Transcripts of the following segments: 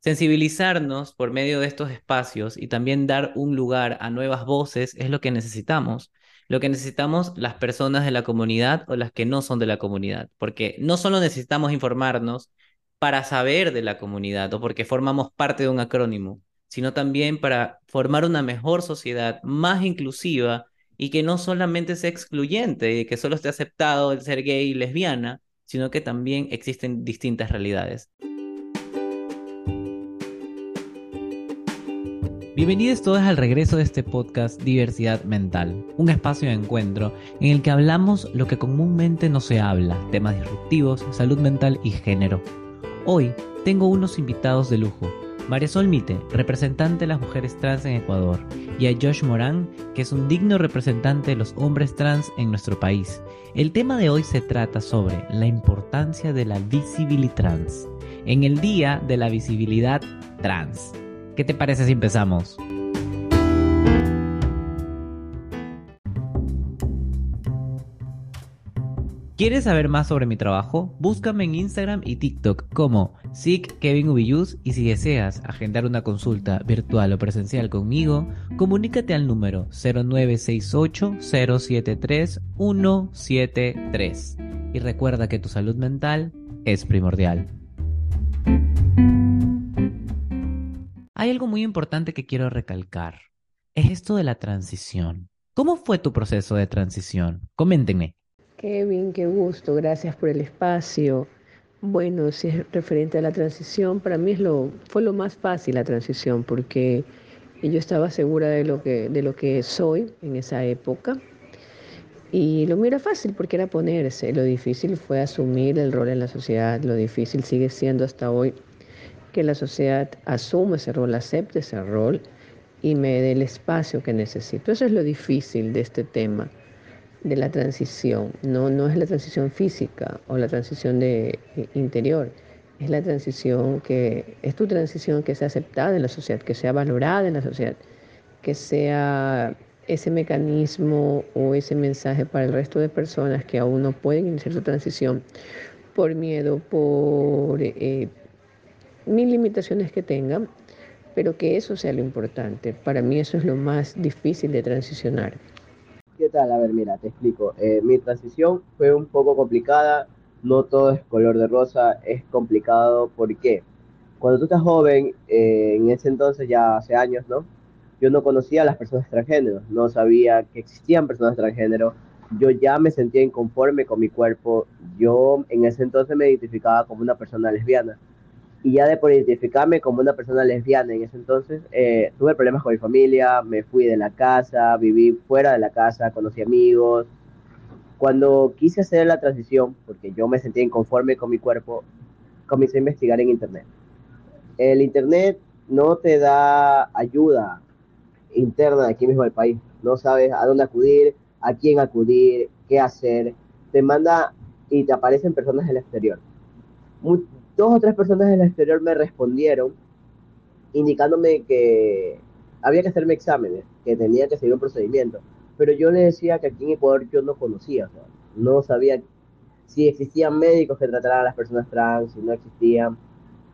Sensibilizarnos por medio de estos espacios y también dar un lugar a nuevas voces es lo que necesitamos. Lo que necesitamos las personas de la comunidad o las que no son de la comunidad, porque no solo necesitamos informarnos para saber de la comunidad o porque formamos parte de un acrónimo, sino también para formar una mejor sociedad más inclusiva y que no solamente sea excluyente y que solo esté aceptado el ser gay y lesbiana, sino que también existen distintas realidades. Bienvenidos todos al regreso de este podcast Diversidad Mental, un espacio de encuentro en el que hablamos lo que comúnmente no se habla, temas disruptivos, salud mental y género. Hoy tengo unos invitados de lujo, María Sol Mite, representante de las mujeres trans en Ecuador, y a Josh Morán, que es un digno representante de los hombres trans en nuestro país. El tema de hoy se trata sobre la importancia de la visibilidad trans, en el Día de la Visibilidad Trans. ¿Qué te parece si empezamos? ¿Quieres saber más sobre mi trabajo? Búscame en Instagram y TikTok como SICKevinUbiyus y si deseas agendar una consulta virtual o presencial conmigo, comunícate al número 0968 073 173 y recuerda que tu salud mental es primordial. Hay algo muy importante que quiero recalcar. Es esto de la transición. ¿Cómo fue tu proceso de transición? Coméntenme. Kevin, qué gusto. Gracias por el espacio. Bueno, si es referente a la transición, para mí es lo, fue lo más fácil la transición porque yo estaba segura de lo que, de lo que soy en esa época. Y lo mío era fácil porque era ponerse. Lo difícil fue asumir el rol en la sociedad. Lo difícil sigue siendo hasta hoy que la sociedad asuma ese rol, acepte ese rol y me dé el espacio que necesito. Eso es lo difícil de este tema, de la transición. No, no es la transición física o la transición de, interior, es la transición que es tu transición que sea aceptada en la sociedad, que sea valorada en la sociedad, que sea ese mecanismo o ese mensaje para el resto de personas que aún no pueden iniciar su transición por miedo, por eh, mil limitaciones que tenga, pero que eso sea lo importante. Para mí eso es lo más difícil de transicionar. ¿Qué tal? A ver, mira, te explico. Eh, mi transición fue un poco complicada, no todo es color de rosa, es complicado porque cuando tú estás joven, eh, en ese entonces, ya hace años, ¿no? Yo no conocía a las personas transgénero, no sabía que existían personas transgénero, yo ya me sentía inconforme con mi cuerpo, yo en ese entonces me identificaba como una persona lesbiana y ya de por identificarme como una persona lesbiana en ese entonces, eh, tuve problemas con mi familia, me fui de la casa, viví fuera de la casa, conocí amigos. Cuando quise hacer la transición, porque yo me sentía inconforme con mi cuerpo, comencé a investigar en Internet. El Internet no te da ayuda interna aquí mismo del país. No sabes a dónde acudir, a quién acudir, qué hacer. Te manda y te aparecen personas del exterior dos o tres personas del exterior me respondieron indicándome que había que hacerme exámenes, que tenía que seguir un procedimiento. Pero yo le decía que aquí en Ecuador yo no conocía, no sabía si existían médicos que trataran a las personas trans, si no existían.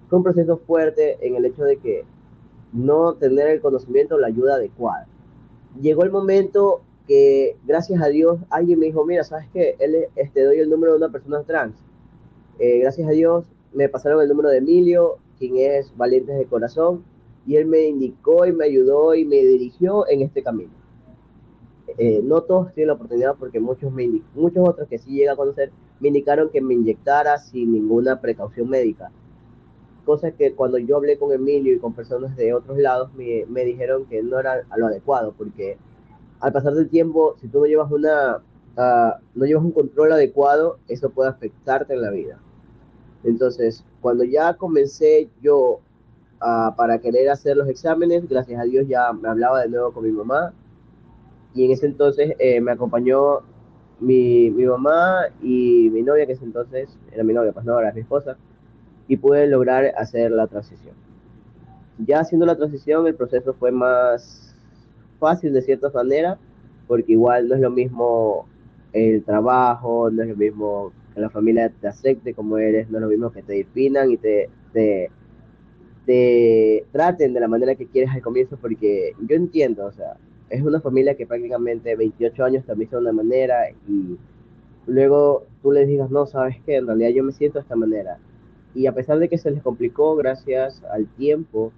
Fue un proceso fuerte en el hecho de que no tener el conocimiento o la ayuda adecuada. Llegó el momento que, gracias a Dios, alguien me dijo, mira, ¿sabes qué? Él, este, doy el número de una persona trans. Eh, gracias a Dios, me pasaron el número de Emilio, quien es Valientes de Corazón, y él me indicó y me ayudó y me dirigió en este camino. Eh, no todos tienen la oportunidad porque muchos, me muchos otros que sí llega a conocer me indicaron que me inyectara sin ninguna precaución médica. Cosa que cuando yo hablé con Emilio y con personas de otros lados me, me dijeron que no era lo adecuado porque al pasar del tiempo, si tú no llevas una uh, no llevas un control adecuado, eso puede afectarte en la vida. Entonces, cuando ya comencé yo para querer hacer los exámenes, gracias a Dios ya me hablaba de nuevo con mi mamá. Y en ese entonces eh, me acompañó mi, mi, mamá y mi novia, que ese entonces era mi novia, pues no, ahora mi esposa, y pude lograr hacer la transición. Ya haciendo la transición, el proceso fue más fácil de cierta manera, porque igual no es lo mismo el trabajo, no es lo mismo que la familia te acepte como eres, no es lo mismo que te definan y te, te, te traten de la manera que quieres al comienzo, porque yo entiendo, o sea, es una familia que prácticamente 28 años también son de una manera y luego tú les digas, no, sabes que en realidad yo me siento de esta manera. Y a pesar de que se les complicó gracias al tiempo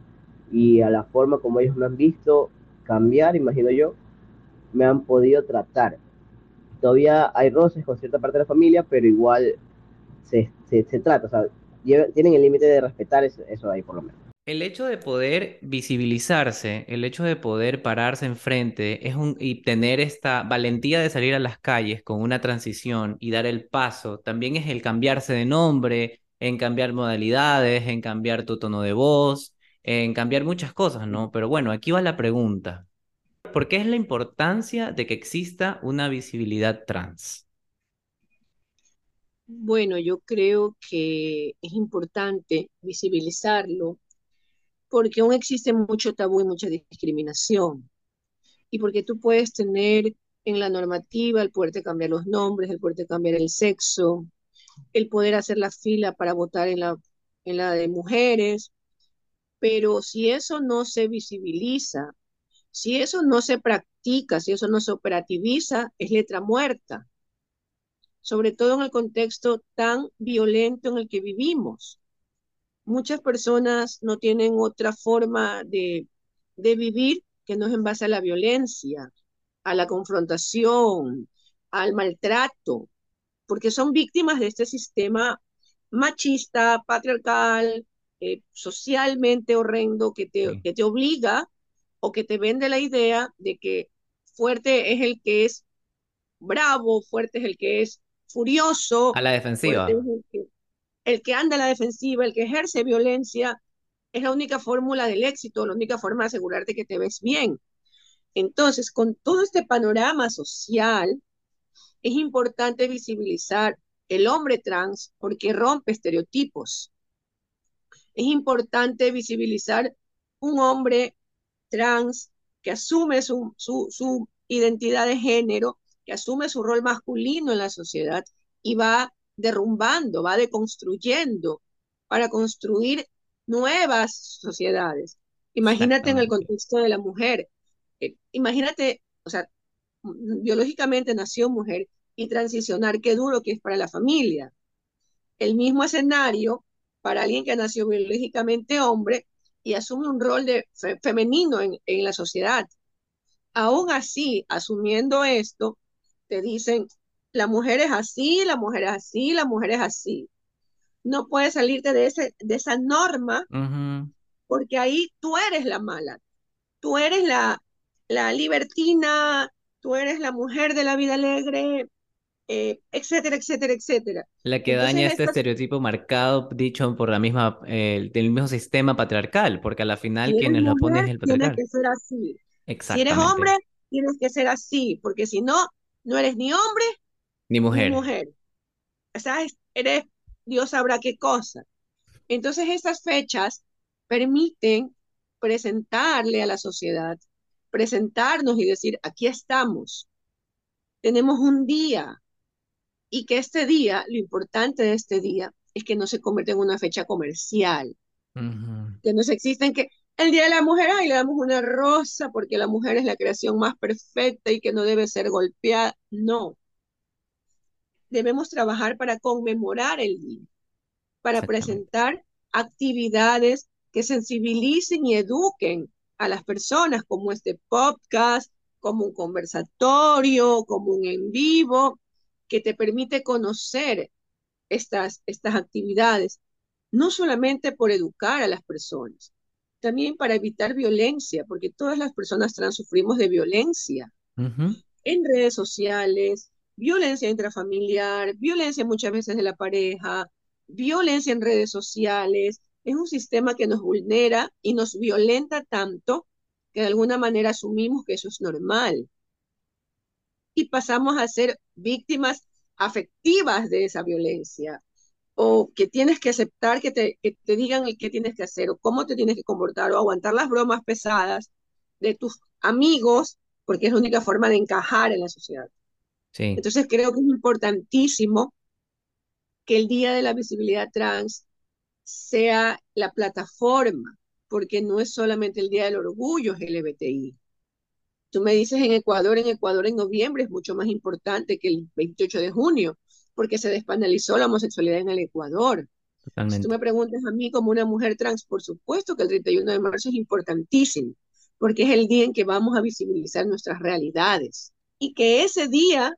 y a la forma como ellos me han visto cambiar, imagino yo, me han podido tratar. Todavía hay roces con cierta parte de la familia, pero igual se, se, trata, o sea, tienen el límite de respetar eso, eso ahí por lo menos. El hecho de poder visibilizarse, el hecho de poder pararse enfrente es un, y tener esta valentía de salir a las calles con una transición y dar el paso, también es el cambiarse de nombre, en cambiar modalidades, en cambiar tu tono de voz, en cambiar muchas cosas, ¿no? Pero bueno, aquí va la pregunta. ¿Por qué es la importancia de que exista una visibilidad trans? Bueno, yo creo que es importante visibilizarlo porque aún existe mucho tabú y mucha discriminación. Y porque tú puedes tener en la normativa el poder de cambiar los nombres, el poder de cambiar el sexo, el poder hacer la fila para votar en la, en la de mujeres, pero si eso no se visibiliza, si eso no se practica, si eso no se operativiza, es letra muerta, sobre todo en el contexto tan violento en el que vivimos. Muchas personas no tienen otra forma de, vivir que no es en base a la violencia, a la confrontación, al maltrato, porque son víctimas de este sistema machista, patriarcal, eh, socialmente horrendo que te, que te obliga o que te vende la idea de que fuerte es el que es bravo, fuerte es el que es furioso. A la defensiva el que anda a la defensiva, el que ejerce violencia, es la única fórmula del éxito, la única forma de asegurarte que te ves bien. Entonces, con todo este panorama social, es importante visibilizar el hombre trans porque rompe estereotipos. Es importante visibilizar un hombre trans que asume su, su, su identidad de género, que asume su rol masculino en la sociedad y va derrumbando, va deconstruyendo para construir nuevas sociedades. Imagínate en el contexto de la mujer. Eh, imagínate, o sea, biológicamente nació mujer y transicionar, qué duro que es para la familia. El mismo escenario para alguien que nació biológicamente hombre y asume un rol de femenino en, en la sociedad. Aún así, asumiendo esto, te dicen, la mujer es así, la mujer es así, la mujer es así. No puedes salirte de, ese, de esa norma porque ahí tú eres la mala, tú eres la, la libertina, tú eres la mujer de la vida alegre, eh, etcétera, etcétera, etcétera. La que daña este estereotipo marcado, dicho por la misma, eh, del mismo sistema patriarcal, porque a la final quienes lo ponen es el patriarcal. Tienes que ser así. Si eres hombre, tienes que ser así, porque si no, no eres ni hombre ni mujer. Ni mujer. O sea, eres, Dios sabrá qué cosa. Entonces, estas fechas permiten presentarle a la sociedad, presentarnos y decir, aquí estamos, tenemos un día, y que este día, lo importante de este día, es que no se convierta en una fecha comercial, que no se existen que el Día de la Mujer, ay, le damos una rosa porque la mujer es la creación más perfecta y que no debe ser golpeada. No, debemos trabajar para conmemorar el día, para presentar actividades que sensibilicen y eduquen a las personas, como este podcast, como un conversatorio, como un en vivo, que te permite conocer estas, estas actividades, no solamente por educar a las personas, también para evitar violencia, porque todas las personas trans sufrimos de violencia en redes sociales, violencia intrafamiliar, violencia muchas veces de la pareja, violencia en redes sociales. Es un sistema que nos vulnera y nos violenta tanto que de alguna manera asumimos que eso es normal. Y pasamos a ser víctimas afectivas de esa violencia o que tienes que aceptar que te, que te digan qué tienes que hacer o cómo te tienes que comportar o aguantar las bromas pesadas de tus amigos porque es la única forma de encajar en la sociedad. Entonces creo que es importantísimo que el Día de la Visibilidad Trans sea la plataforma porque no es solamente el Día del Orgullo LGBTI. Tú me dices en Ecuador, en Ecuador en noviembre es mucho más importante que el 28 de junio, porque se despenalizó la homosexualidad en el Ecuador. Si tú me preguntas a mí como una mujer trans, por supuesto que el 31 de marzo es importantísimo, porque es el día en que vamos a visibilizar nuestras realidades. Y que ese día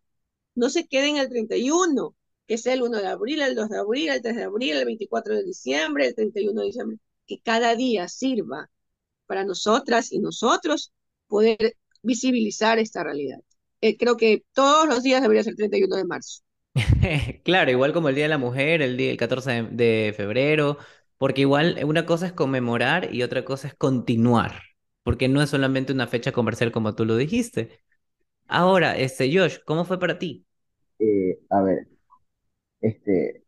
no se quede en el 31, que sea el 1 de abril, el 2 de abril, el 3 de abril, el 24 de diciembre, el 31 de diciembre, que cada día sirva para nosotras y nosotros poder visibilizar esta realidad. Eh, creo que todos los días debería ser el 31 de marzo. claro, igual como el Día de la Mujer, el día el 14 de, de, febrero, porque igual una cosa es conmemorar y otra cosa es continuar, porque no es solamente una fecha comercial como tú lo dijiste. Ahora, este Josh, ¿cómo fue para ti? Eh, a ver, este,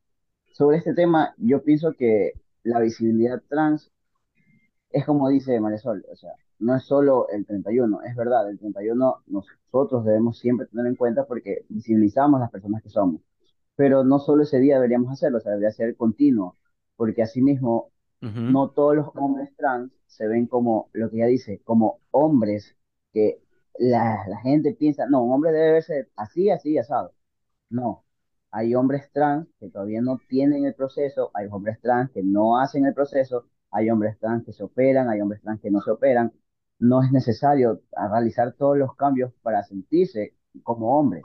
sobre este tema, yo pienso que la visibilidad trans es como dice Marisol, o sea, no es solo el 31, es verdad, el 31 nosotros debemos siempre tener en cuenta porque visibilizamos las personas que somos, pero no solo ese día deberíamos hacerlo, o sea, debería ser continuo, porque asimismo no todos los hombres trans se ven como, lo que ella dice, como hombres que la, la gente piensa, no, un hombre debe verse así, así, asado. No, hay hombres trans que todavía no tienen el proceso, hay hombres trans que no hacen el proceso, hay hombres trans que se operan, hay hombres trans que no se operan. No es necesario realizar todos los cambios para sentirse como hombres.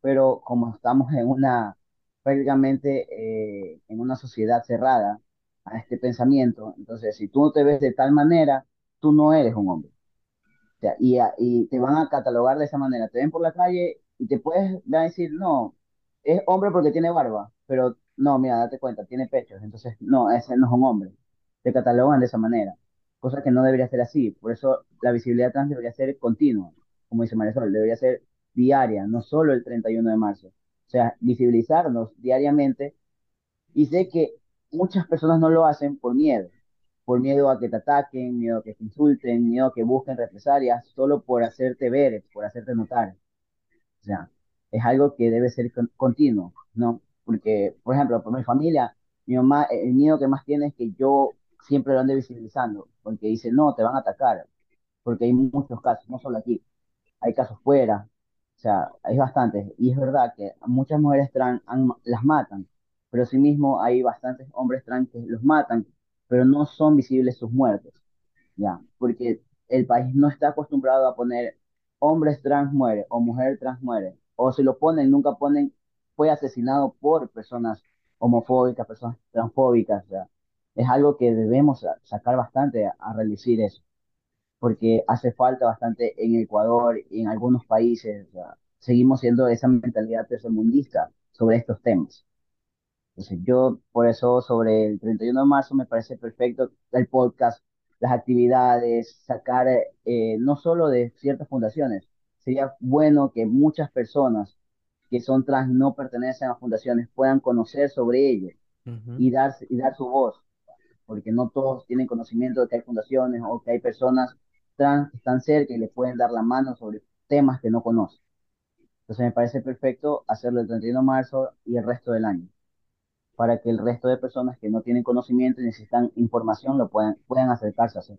Pero como estamos en una, prácticamente eh, en una sociedad cerrada a este pensamiento, entonces si tú no te ves de tal manera, tú no eres un hombre. y, y te van a catalogar de esa manera. Te ven por la calle y te puedes decir, no, es hombre porque tiene barba, pero no, mira, date cuenta, tiene pechos, entonces no, ese no es un hombre. Te catalogan de esa manera, cosa que no debería ser así. Por eso la visibilidad trans debería ser continua, como dice Marisol, debería ser diaria, no solo el 31 de marzo. O sea, visibilizarnos diariamente. Y sé que muchas personas no lo hacen por miedo, por miedo a que te ataquen, miedo a que te insulten, miedo a que busquen represalias, solo por hacerte ver, por hacerte notar. O sea, es algo que debe ser continuo, ¿no? Porque, por ejemplo, por mi familia, mi mamá, el miedo que más tiene es que yo siempre lo ande visibilizando, porque dice, no, te van a atacar, porque hay muchos casos, no solo aquí, hay casos fuera, o sea, hay bastantes, y es verdad que muchas mujeres trans las matan, pero mismo hay bastantes hombres trans que los matan, pero no son visibles sus muertes, ¿ya? Porque el país no está acostumbrado a poner hombres trans muere o mujer trans muere, o si lo ponen, nunca ponen, fue asesinado por personas homofóbicas, personas transfóbicas, sea, es algo que debemos sacar bastante a, reducir eso, porque hace falta bastante en Ecuador y en algunos países, o sea, seguimos siendo esa mentalidad tercermundista sobre estos temas. Entonces, yo por eso sobre el 31 de marzo me parece perfecto el podcast, las actividades, sacar eh, no solo de ciertas fundaciones, sería bueno que muchas personas que son trans no pertenecen a fundaciones puedan conocer sobre ello y, dar, y dar su voz, porque no todos tienen conocimiento de que hay fundaciones o que hay personas trans que están cerca y les pueden dar la mano sobre temas que no conocen. Entonces me parece perfecto hacerlo el 31 de marzo y el resto del año, para que el resto de personas que no tienen conocimiento y necesitan información lo puedan, puedan acercarse a hacer.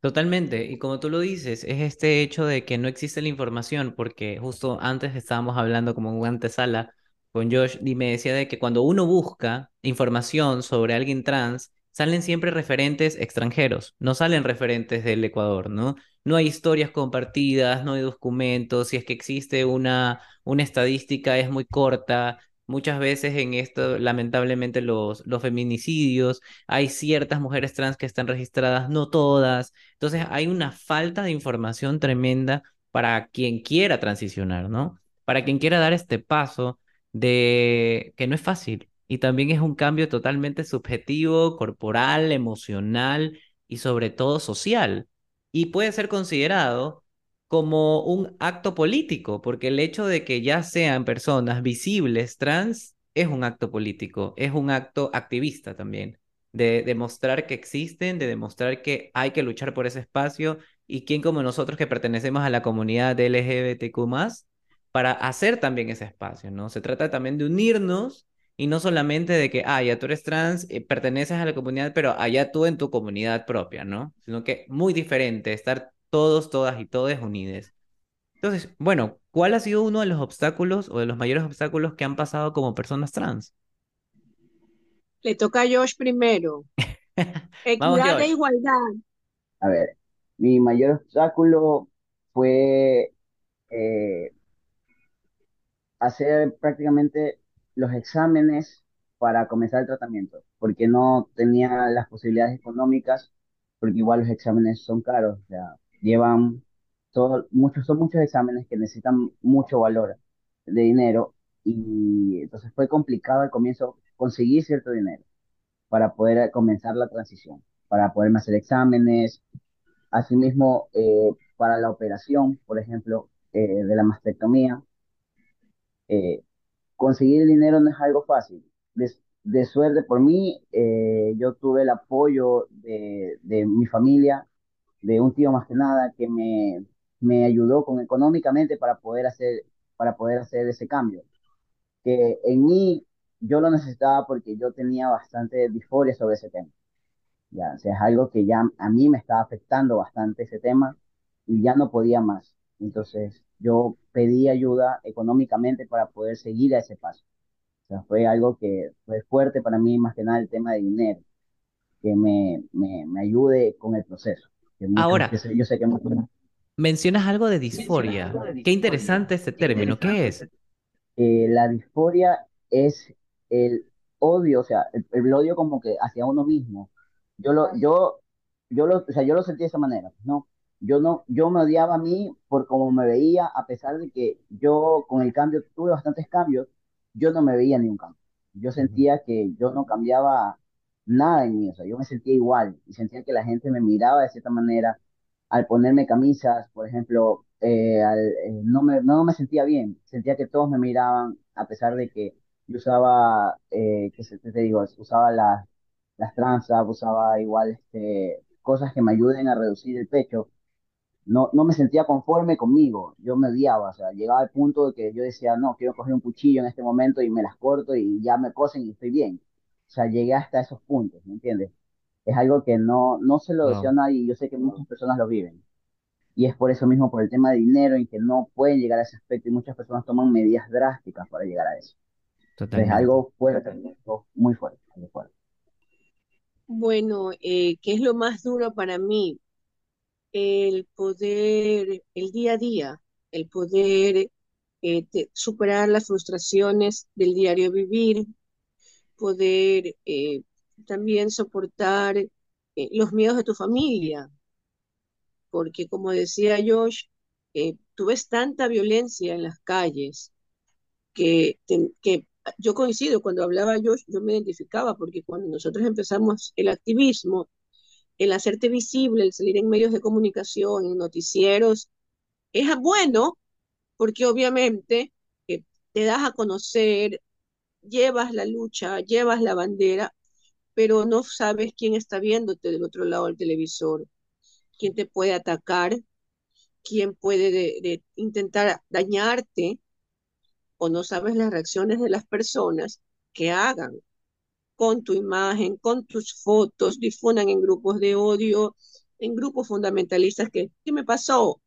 Totalmente, y como tú lo dices, es este hecho de que no existe la información, porque justo antes estábamos hablando como en una antesala con Josh y me decía de que cuando uno busca información sobre alguien trans, salen siempre referentes extranjeros, no salen referentes del Ecuador, ¿no? No hay historias compartidas, no hay documentos, si es que existe una, una estadística es muy corta, Muchas veces en esto, lamentablemente, los, los feminicidios, hay ciertas mujeres trans que están registradas, no todas. Entonces, hay una falta de información tremenda para quien quiera transicionar, ¿no? Para quien quiera dar este paso de que no es fácil y también es un cambio totalmente subjetivo, corporal, emocional y sobre todo social. Y puede ser considerado como un acto político, porque el hecho de que ya sean personas visibles trans es un acto político, es un acto activista también, de demostrar que existen, de demostrar que hay que luchar por ese espacio y quién como nosotros que pertenecemos a la comunidad LGBTQ para hacer también ese espacio, ¿no? Se trata también de unirnos Y no solamente de que, ah, ya tú eres trans, eh, perteneces a la comunidad, pero allá tú en tu comunidad propia, ¿no? Sino que muy diferente, estar todos, todas y todos unidos. Entonces, bueno, ¿cuál ha sido uno de los obstáculos o de los mayores obstáculos que han pasado como personas trans? Le toca a Josh primero. Equidad e igualdad. A ver, mi mayor obstáculo fue eh, hacer prácticamente los exámenes para comenzar el tratamiento, porque no tenía las posibilidades económicas, porque igual los exámenes son caros, o sea, llevan todo, muchos, son muchos exámenes que necesitan mucho valor de dinero y entonces fue complicado al comienzo conseguir cierto dinero para poder comenzar la transición, para poderme hacer exámenes, asimismo eh, para la operación, por ejemplo, eh, de la mastectomía. eh, conseguir el dinero no es algo fácil. De, suerte por mí, eh, yo tuve el apoyo de, mi familia, de un tío más que nada, que me, ayudó con económicamente para poder hacer, ese cambio. Que en mí yo lo necesitaba porque yo tenía bastante disforia sobre ese tema. Ya, o es algo que ya a mí me estaba afectando bastante ese tema y ya no podía más. Entonces yo pedí ayuda económicamente para poder seguir a ese paso. O sea, fue algo que fue fuerte para mí, más que nada el tema de dinero, que me, me, me ayude con el proceso. Que Ahora, sé, yo sé que muchos mencionas algo de disforia. Qué interesante este término. ¿Qué es? eh, la disforia es el odio, o sea, el, el odio como que hacia uno mismo. Yo lo, yo, yo lo, o sea, yo lo sentí de esa manera, ¿no? Yo no, yo me odiaba a mí por cómo me veía, a pesar de que yo con el cambio, tuve bastantes cambios, yo no me veía ni un cambio. Yo sentía que yo no cambiaba nada en mí, o sea, yo me sentía igual y sentía que la gente me miraba de cierta manera. Al ponerme camisas, por ejemplo, eh, al- eh, no me, no me sentía bien, sentía que todos me miraban, a pesar de que yo usaba, eh, qué qué te digo, usaba las, las tranzas, usaba igual este, cosas que me ayuden a reducir el pecho, no, no me sentía conforme conmigo, yo me odiaba, o sea, llegaba al punto de que yo decía, no, quiero coger un cuchillo en este momento y me las corto y ya me cosen y estoy bien. O sea, llegué hasta esos puntos, ¿me entiendes? Es algo que no, no se lo deseo a nadie y yo sé que muchas personas lo viven. Y es por eso mismo, por el tema de dinero, en que no pueden llegar a ese aspecto y muchas personas toman medidas drásticas para llegar a eso. Es algo fuerte, algo muy fuerte, muy fuerte. Bueno, eh, ¿qué es lo más duro para mí? El poder, el día a día, el poder eh, superar las frustraciones del diario vivir, poder eh, también soportar eh, los miedos de tu familia, porque como decía Josh, tú ves tanta violencia en las calles que, que yo coincido, cuando hablaba Josh, yo me identificaba, porque cuando nosotros empezamos el activismo, el hacerte visible, el salir en medios de comunicación, en noticieros, es bueno porque obviamente eh, te das a conocer, llevas la lucha, llevas la bandera, pero no sabes quién está viéndote del otro lado del televisor, quién te puede atacar, quién puede de, de intentar dañarte, o no sabes las reacciones de las personas que hagan con tu imagen, con tus fotos, difundan en grupos de odio, en grupos fundamentalistas que, ¿qué me pasó?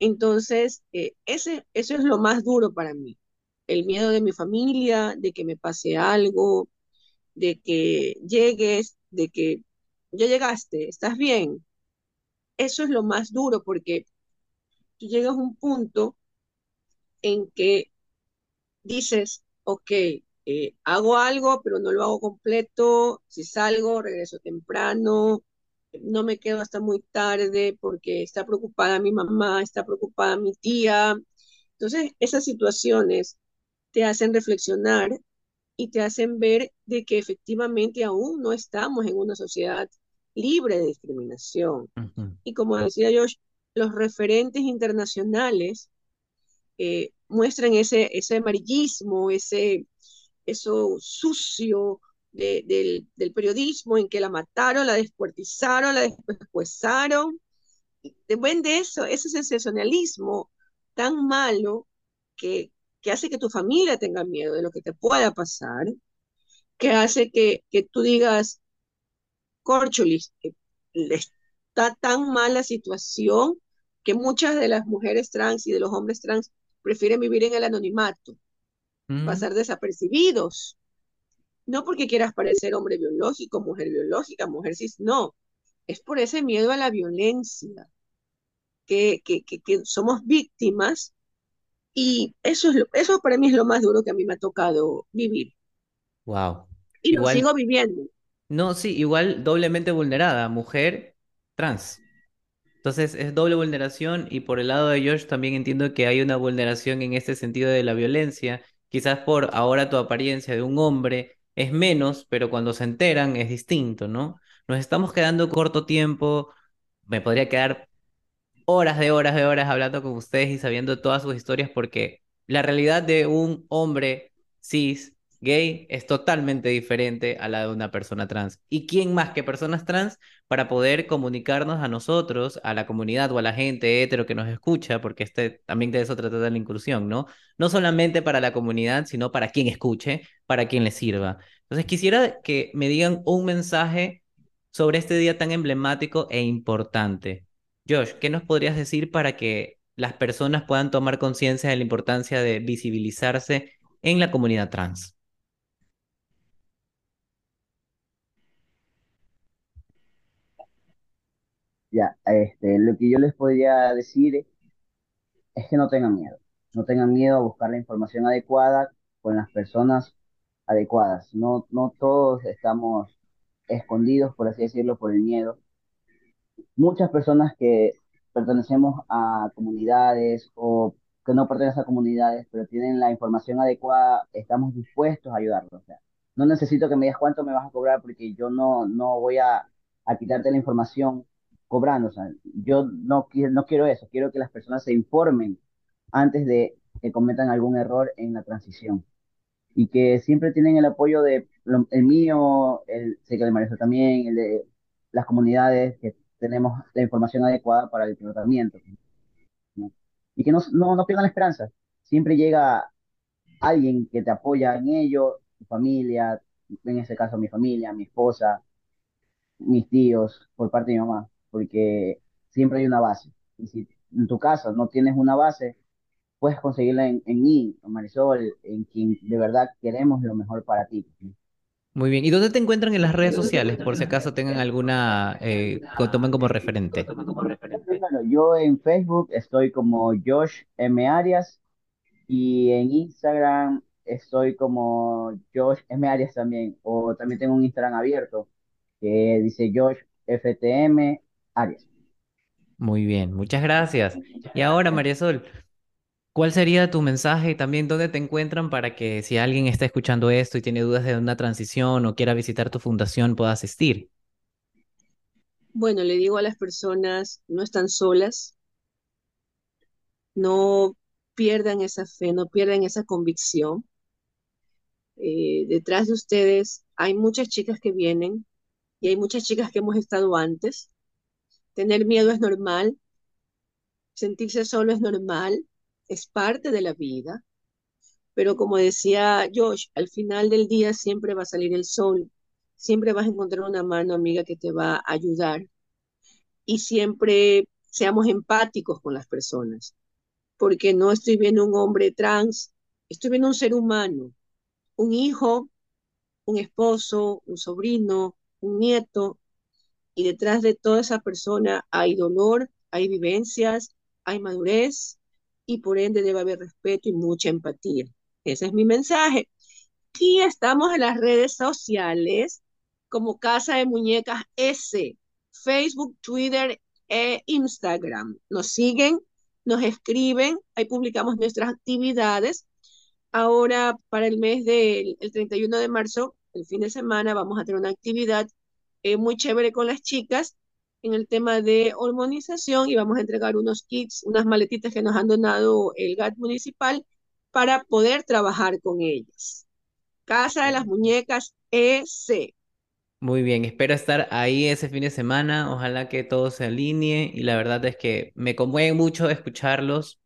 Entonces, eh, ese, eso es lo más duro para mí. El miedo de mi familia, de que me pase algo, de que llegues, de que ya llegaste, estás bien. Eso es lo más duro porque tú llegas a un punto en que dices, ok, eh, hago algo, pero no lo hago completo. Si salgo, regreso temprano, no me quedo hasta muy tarde porque está preocupada mi mamá, está preocupada mi tía. Entonces, esas situaciones te hacen reflexionar y te hacen ver de que efectivamente aún no estamos en una sociedad libre de discriminación. Y como decía Josh, los referentes internacionales eh, muestran ese, ese amarillismo, ese, eso sucio de, del, periodismo en que la mataron, la descuartizaron, la despuesaron. Ven de eso, ese sensacionalismo tan malo que, que hace que tu familia tenga miedo de lo que te pueda pasar que hace que, que tú digas, Corcholis, está tan mala la situación que muchas de las mujeres trans y de los hombres trans prefieren vivir en el anonimato, pasar desapercibidos. No porque quieras parecer hombre biológico, mujer biológica, mujer cis, no. Es por ese miedo a la violencia, que, que, que, somos víctimas y eso, es eso para mí es lo más duro que a mí me ha tocado vivir. Wow. Y lo sigo viviendo. No, sí, igual doblemente vulnerada, mujer trans. Entonces es doble vulneración y por el lado de Josh también entiendo que hay una vulneración en este sentido de la violencia. Quizás por ahora tu apariencia de un hombre es menos, pero cuando se enteran es distinto, ¿no? Nos estamos quedando corto tiempo, me podría quedar horas de horas de horas hablando con ustedes y sabiendo todas sus historias porque la realidad de un hombre cis gay es totalmente diferente a la de una persona trans. ¿Y quién más que personas trans para poder comunicarnos a nosotros, a la comunidad o a la gente hetero que nos escucha? Porque este, también de eso trata de la inclusión, ¿no? No solamente para la comunidad, sino para quien escuche, para quien le sirva. Entonces quisiera que me digan un mensaje sobre este día tan emblemático e importante. Josh, ¿qué nos podrías decir para que las personas puedan tomar conciencia de la importancia de visibilizarse en la comunidad trans? Ya, este, lo que yo les podría decir es que no tengan miedo. No tengan miedo a buscar la información adecuada con las personas adecuadas. No, no todos estamos escondidos, por así decirlo, por el miedo. Muchas personas que pertenecemos a comunidades o que no pertenecen a comunidades, pero tienen la información adecuada, estamos dispuestos a ayudarlos. O sea, no necesito que me digas cuánto me vas a cobrar porque yo no, no voy a, a quitarte la información cobrando. O sea, yo no, no quiero eso, quiero que las personas se informen antes de que cometan algún error en la transición. Y que siempre tienen el apoyo de el mío, el, sé que de también, el de las comunidades, que tenemos la información adecuada para el tratamiento. Y que no, no, no pierdan la esperanza. Siempre llega alguien que te apoya en ello, tu familia, en este caso mi familia, mi esposa, mis tíos, por parte de mi mamá porque siempre hay una base. Y si en tu casa no tienes una base, puedes conseguirla en, en mí, en Marisol, en quien de verdad queremos lo mejor para ti. Muy bien. ¿Y dónde te encuentran en las redes sociales? Por si acaso tengan alguna, eh, que tomen como referente. Bueno, yo en Facebook estoy como Josh M. Arias y en Instagram estoy como Josh M. Arias también. O también tengo un Instagram abierto que dice Josh FTM muy bien, muchas gracias. Y ahora, María Sol, ¿cuál sería tu mensaje y también dónde te encuentran para que si alguien está escuchando esto y tiene dudas de una transición o quiera visitar tu fundación pueda asistir? Bueno, le digo a las personas, no están solas, no pierdan esa fe, no pierdan esa convicción. Eh, detrás de ustedes hay muchas chicas que vienen y hay muchas chicas que hemos estado antes Tener miedo es normal, sentirse solo es normal, es parte de la vida, pero como decía Josh, al final del día siempre va a salir el sol, siempre vas a encontrar una mano amiga que te va a ayudar. Y siempre seamos empáticos con las personas, porque no estoy viendo un hombre trans, estoy viendo un ser humano, un hijo, un esposo, un sobrino, un nieto, y detrás de toda esa persona hay dolor, hay vivencias, hay madurez y por ende debe haber respeto y mucha empatía. Ese es mi mensaje. Y estamos en las redes sociales como Casa de Muñecas S, Facebook, Twitter e Instagram. Nos siguen, nos escriben, ahí publicamos nuestras actividades. Ahora, para el mes del 31 de marzo, el fin de semana, vamos a tener una actividad eh, muy chévere con las chicas en el tema de hormonización y vamos a entregar unos kits, unas maletitas que nos han donado el GAT municipal para poder trabajar con ellas. Casa de las Muñecas EC. Muy bien, espero estar ahí ese fin de semana, ojalá que todo se alinee y la verdad es que me conmueve mucho escucharlos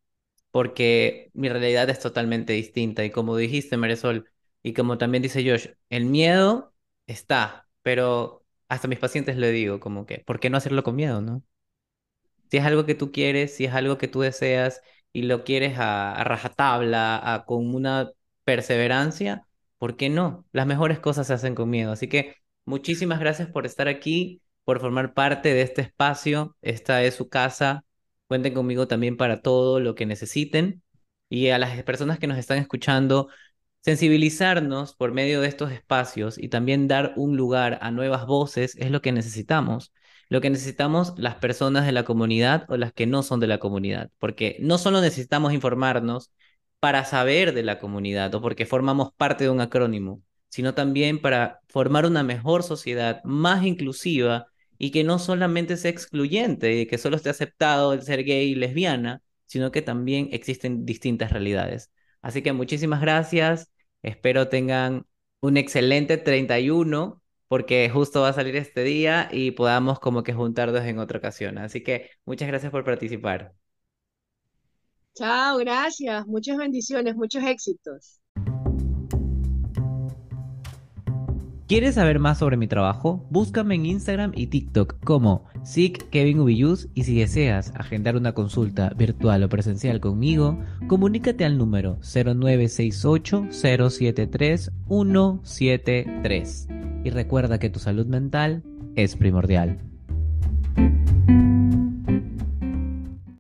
porque mi realidad es totalmente distinta y como dijiste, Marisol, Y como también dice Josh, el miedo está, pero hasta mis pacientes le digo como que, ¿por qué no hacerlo con miedo, no? Si es algo que tú quieres, si es algo que tú deseas y lo quieres a, rajatabla, con una perseverancia, ¿por qué no? Las mejores cosas se hacen con miedo. Así que muchísimas gracias por estar aquí, por formar parte de este espacio. Esta es su casa. Cuenten conmigo también para todo lo que necesiten. Y a las personas que nos están escuchando, sensibilizarnos por medio de estos espacios y también dar un lugar a nuevas voces es lo que necesitamos lo que necesitamos las personas de la comunidad o las que no son de la comunidad, porque no solo necesitamos informarnos para saber de la comunidad o porque formamos parte de un acrónimo, sino también para formar una mejor sociedad más inclusiva y que no solamente sea excluyente y que solo esté aceptado el ser gay y lesbiana, sino que también existen distintas realidades. Así que muchísimas gracias, espero tengan un excelente 31 porque justo va a salir este día y podamos como que juntarnos en otra ocasión. Así que muchas gracias por participar. Chao, gracias. Muchas bendiciones, muchos éxitos. ¿Quieres saber más sobre mi trabajo? Búscame en Instagram y TikTok como SICKevinUbiyus y si deseas agendar una consulta virtual o presencial conmigo, comunícate al número 0968 073 173 y recuerda que tu salud mental es primordial.